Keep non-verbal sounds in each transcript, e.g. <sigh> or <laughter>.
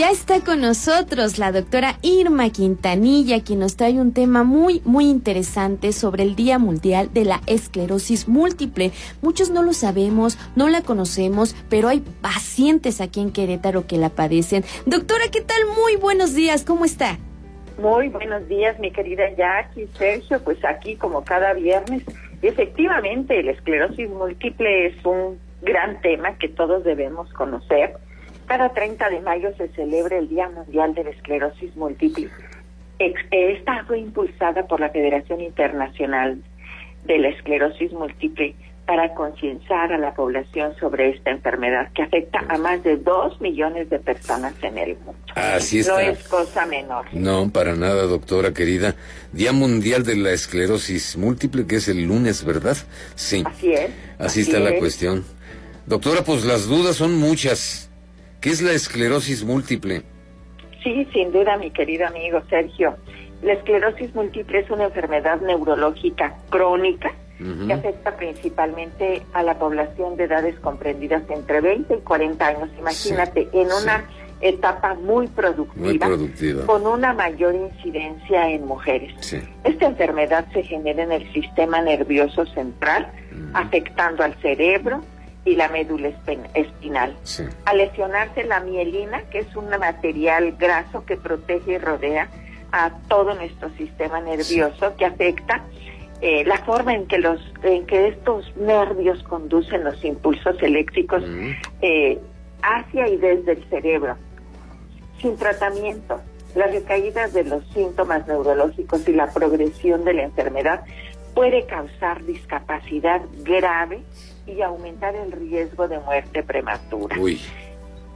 Ya está con nosotros la doctora Irma Quintanilla, quien nos trae un tema muy, muy interesante sobre el Día Mundial de la Esclerosis Múltiple. Muchos no lo sabemos, no la conocemos, pero hay pacientes aquí en Querétaro que la padecen. Doctora, ¿qué tal? Muy buenos días, ¿cómo está? Muy buenos días, mi querida Jackie, Sergio, pues aquí como cada viernes. Efectivamente, la esclerosis múltiple es un gran tema que todos debemos conocer cada 30 de mayo se celebra el Día Mundial de la Esclerosis Múltiple. Esta fue impulsada por la Federación Internacional de la Esclerosis Múltiple para concienciar a la población sobre esta enfermedad que afecta a más de 2 millones de personas en el mundo. Así está. No es cosa menor. No, para nada, doctora querida. Día Mundial de la Esclerosis Múltiple, que es el lunes, ¿verdad? Sí. Así es. Así, está la cuestión. Doctora, pues las dudas son muchas. ¿Qué es la esclerosis múltiple? Sí, sin duda, mi querido amigo Sergio. La esclerosis múltiple es una enfermedad neurológica crónica que afecta principalmente a la población de edades comprendidas entre 20 y 40 años. Imagínate, en una etapa muy productiva, con una mayor incidencia en mujeres. Esta enfermedad se genera en el sistema nervioso central, afectando al cerebro, y la médula espinal. Al lesionarse la mielina, que es un material graso que protege y rodea a todo nuestro sistema nervioso, que afecta eh, la forma en que los en que estos nervios conducen los impulsos eléctricos eh, hacia y desde el cerebro. Sin tratamiento, las recaídas de los síntomas neurológicos y la progresión de la enfermedad puede causar discapacidad grave y aumentar el riesgo de muerte prematura. Uy.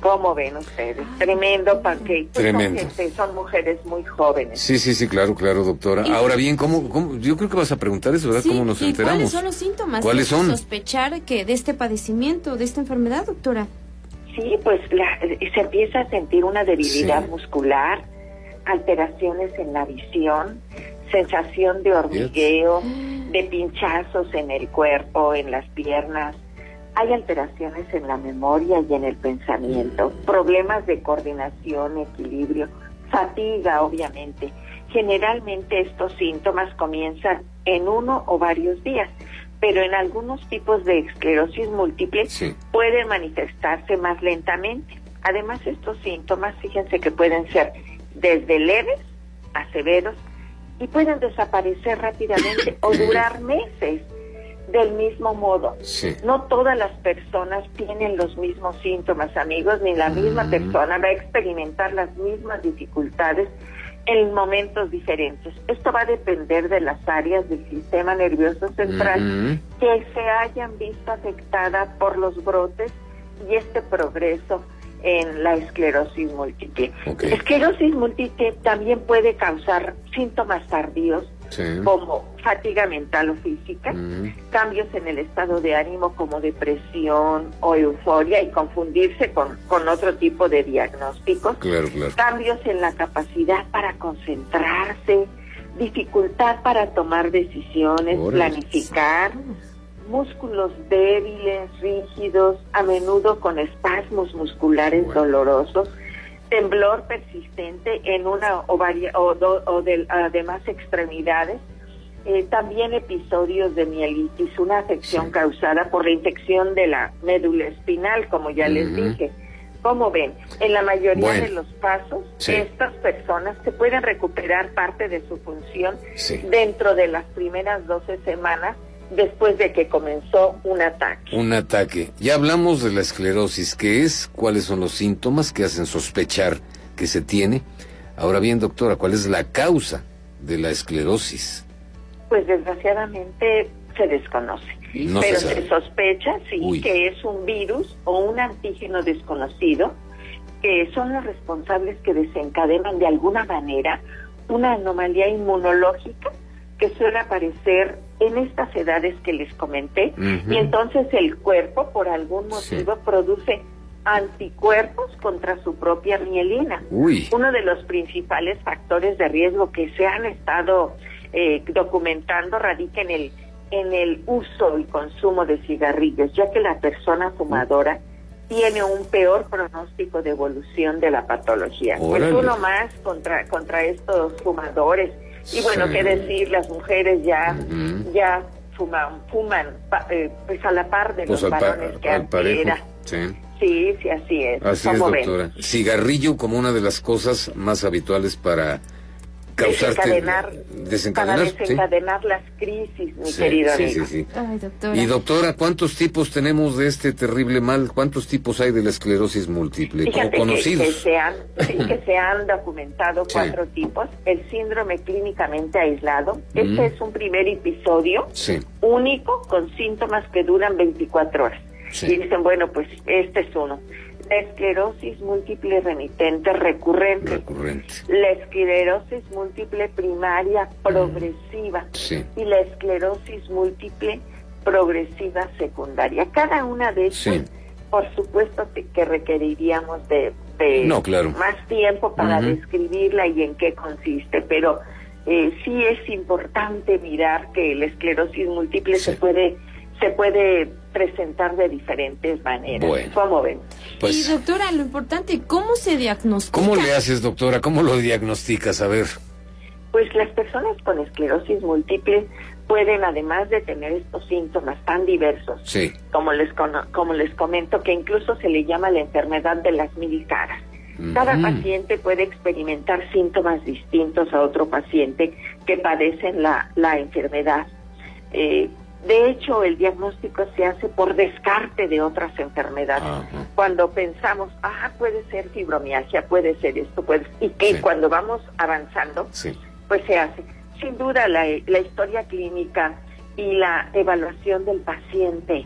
¿Cómo ven ustedes? Tremendo porque pues, Tremendo. Son, mujeres muy jóvenes. Sí, sí, sí, claro, claro, doctora. Ahora bien, ¿cómo, ¿cómo, Yo creo que vas a preguntar eso, ¿verdad? ¿Cómo nos enteramos? ¿Cuáles son los síntomas? ¿Cuáles son? Sospechar que de este padecimiento, de esta enfermedad, doctora. Sí, pues la, se empieza a sentir una debilidad muscular, alteraciones en la visión, sensación de hormigueo, de pinchazos en el cuerpo, en las piernas. Hay alteraciones en la memoria y en el pensamiento, problemas de coordinación, equilibrio, fatiga, obviamente. Generalmente estos síntomas comienzan en uno o varios días, pero en algunos tipos de esclerosis múltiple pueden manifestarse más lentamente. Además, estos síntomas, fíjense que pueden ser desde leves a severos y pueden desaparecer rápidamente o <coughs> durar meses del mismo modo. No todas las personas tienen los mismos síntomas, amigos, ni la misma mm. persona va a experimentar las mismas dificultades en momentos diferentes. Esto va a depender de las áreas del sistema nervioso central mm-hmm. que se hayan visto afectadas por los brotes y este progreso en la esclerosis múltiple. Esclerosis múltiple también puede causar síntomas tardíos como fatiga mental o física, mm. cambios en el estado de ánimo como depresión o euforia y confundirse con, con otro tipo de diagnósticos, cambios en la capacidad para concentrarse, dificultad para tomar decisiones, planificar músculos débiles, rígidos, a menudo con espasmos musculares dolorosos, temblor persistente en una o, o, de, además extremidades, eh, también episodios de mielitis, una afección causada por la infección de la médula espinal, como ya les dije. Como ven, en la mayoría de los casos, estas personas se pueden recuperar parte de su función dentro de las primeras 12 semanas después de que comenzó un ataque. Un ataque. Ya hablamos de la esclerosis, ¿qué es? ¿Cuáles son los síntomas que hacen sospechar que se tiene? Ahora bien, doctora, ¿cuál es la causa de la esclerosis? Pues desgraciadamente se desconoce. pero se, sospecha, sí, que es un virus o un antígeno desconocido, que son los responsables que desencadenan de alguna manera una anomalía inmunológica que suele aparecer en estas edades que les comenté y entonces el cuerpo por algún motivo produce anticuerpos contra su propia mielina. Uno de los principales factores de riesgo que se han estado eh, documentando radica en el en el uso y consumo de cigarrillos, ya que la persona fumadora tiene un peor pronóstico de evolución de la patología. Pues uno más contra contra estos fumadores y bueno, qué decir, las mujeres ya ya fuman fuman eh, pues a la par de pues los varones que antes Sí. Sí, sí, así es. Así es, doctora. Cigarrillo como una de las cosas más habituales para desencadenar, desencadenar, para desencadenar las crisis, mi querido amigo. Sí, Ay, doctora. Y doctora, ¿cuántos tipos tenemos de este terrible mal? ¿Cuántos tipos hay de la esclerosis múltiple? Fíjate conocidos. Que, se han, que se han documentado cuatro tipos. El síndrome clínicamente aislado. Este es un primer episodio único con síntomas que duran 24 horas. Y dicen, bueno, pues este es uno. La esclerosis múltiple remitente recurrente. La esclerosis múltiple primaria progresiva. Y la esclerosis múltiple progresiva secundaria. Cada una de estas, por supuesto que requeriríamos de, más tiempo para describirla y en qué consiste, pero eh, sí es importante mirar que la esclerosis múltiple se puede se puede presentar de diferentes maneras. Bueno, ¿Cómo ven? Pues, y doctora, lo importante, ¿cómo se diagnostica? ¿Cómo le haces, doctora? ¿Cómo lo diagnosticas? A ver. Pues las personas con esclerosis múltiple pueden, además de tener estos síntomas tan diversos, sí. como, les, como les comento, que incluso se le llama la enfermedad de las mil caras. Cada paciente puede experimentar síntomas distintos a otro paciente que padecen la, la enfermedad. Eh, de hecho, el diagnóstico se hace por descarte de otras enfermedades. Cuando pensamos, ah, puede ser fibromialgia, puede ser esto, puede y que cuando vamos avanzando, pues se hace. Sin duda, la, historia clínica y la evaluación del paciente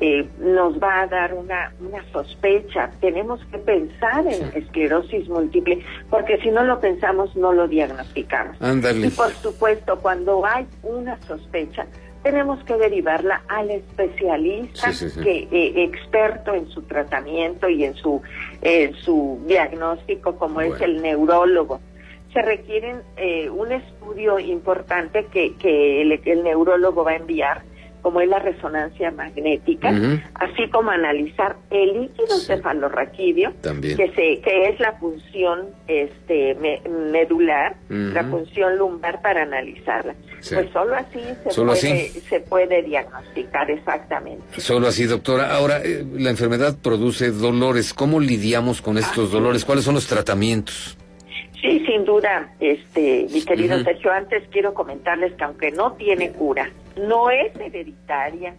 eh, nos va a dar una, una sospecha. Tenemos que pensar en esclerosis múltiple, porque si no lo pensamos, no lo diagnosticamos. Y por supuesto, cuando hay una sospecha, tenemos que derivarla al especialista que eh, experto en su tratamiento y en su su diagnóstico como es el neurólogo. Se requieren eh, un estudio importante que, que el, neurólogo va a enviar como es la resonancia magnética, así como analizar el líquido cefalorraquídeo, que se que es la función este medular, la función lumbar para analizarla. Pues solo así se puede se puede diagnosticar exactamente. Solo así, doctora. Ahora eh, la enfermedad produce dolores. ¿Cómo lidiamos con estos dolores? ¿Cuáles son los tratamientos? Sí, sin duda, este, mi querido Sergio, antes quiero comentarles que aunque no tiene cura, no es hereditaria,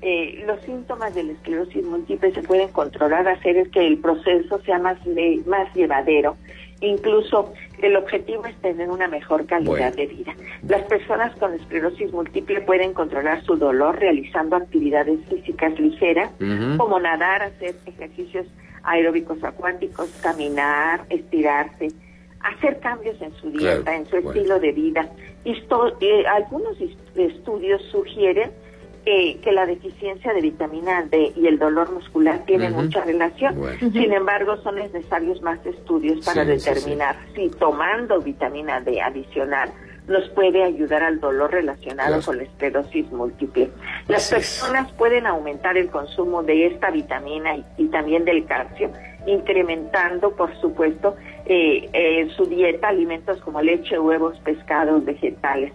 eh, los síntomas de la esclerosis múltiple se pueden controlar, hacer que el proceso sea más, más llevadero. Incluso el objetivo es tener una mejor calidad de vida. Las personas con esclerosis múltiple pueden controlar su dolor realizando actividades físicas ligeras, como nadar, hacer ejercicios aeróbicos acuáticos, caminar, estirarse, hacer cambios en su dieta, en su estilo de vida. Esto, eh, algunos estudios sugieren que la deficiencia de vitamina D y el dolor muscular tienen mucha relación. Sin embargo, son necesarios más estudios para determinar si tomando vitamina D adicional nos puede ayudar al dolor relacionado con la esclerosis múltiple. Las personas pueden aumentar el consumo de esta vitamina y también del calcio incrementando, por supuesto, eh, en su dieta alimentos como leche, huevos, pescados, vegetales.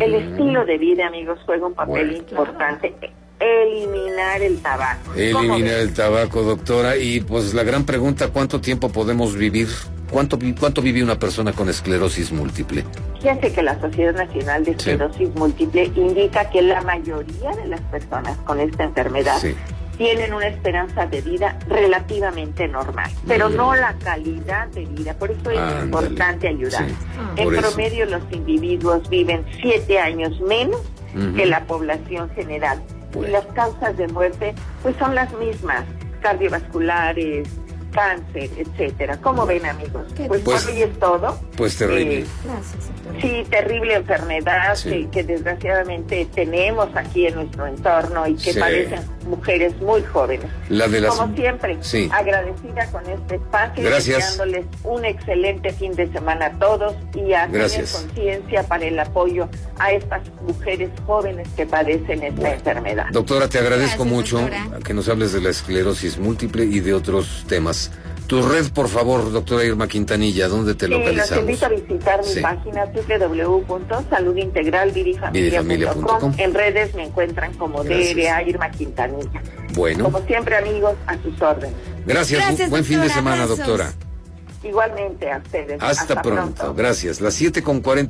El estilo de vida, amigos, juega un papel importante. Eliminar el tabaco. Eliminar el tabaco, doctora. Y pues la gran pregunta, ¿cuánto tiempo podemos vivir? ¿Cuánto, ¿Cuánto vive una persona con esclerosis múltiple? Fíjense que la Sociedad Nacional de Esclerosis Múltiple indica que la mayoría de las personas con esta enfermedad tienen una esperanza de vida relativamente normal, pero no la calidad de vida. Por eso es importante ayudar. En promedio los individuos viven siete años menos que la población general. Y las causas de muerte pues son las mismas, cardiovasculares, cáncer, etcétera. ¿Cómo ven, amigos? Pues, Pues- por hoy es todo. Pues terrible. Eh, Gracias, doctora. Sí, terrible enfermedad Sí. que, que desgraciadamente tenemos aquí en nuestro entorno y que Sí. padecen mujeres muy jóvenes. La de las... Como siempre, Sí. agradecida con este espacio, Gracias. deseándoles un excelente fin de semana a todos y a Gracias. tener conciencia para el apoyo a estas mujeres jóvenes que padecen esta enfermedad. Doctora, te agradezco Gracias, mucho doctora. que nos hables de la esclerosis múltiple y de otros temas. Tu red, por favor, doctora Irma Quintanilla, ¿dónde te Sí, los localizamos? invito a visitar mi Sí. página www.saludintegralvirifamilia.com. Virifamilia.com. En redes me encuentran como. DRA Irma Quintanilla. Bueno, Como siempre, amigos, a sus órdenes. gracias. Gracias, Buen fin de doctora. semana, Abrazos. doctora. Igualmente a ustedes. Hasta, pronto. Gracias. Las 7 con 40.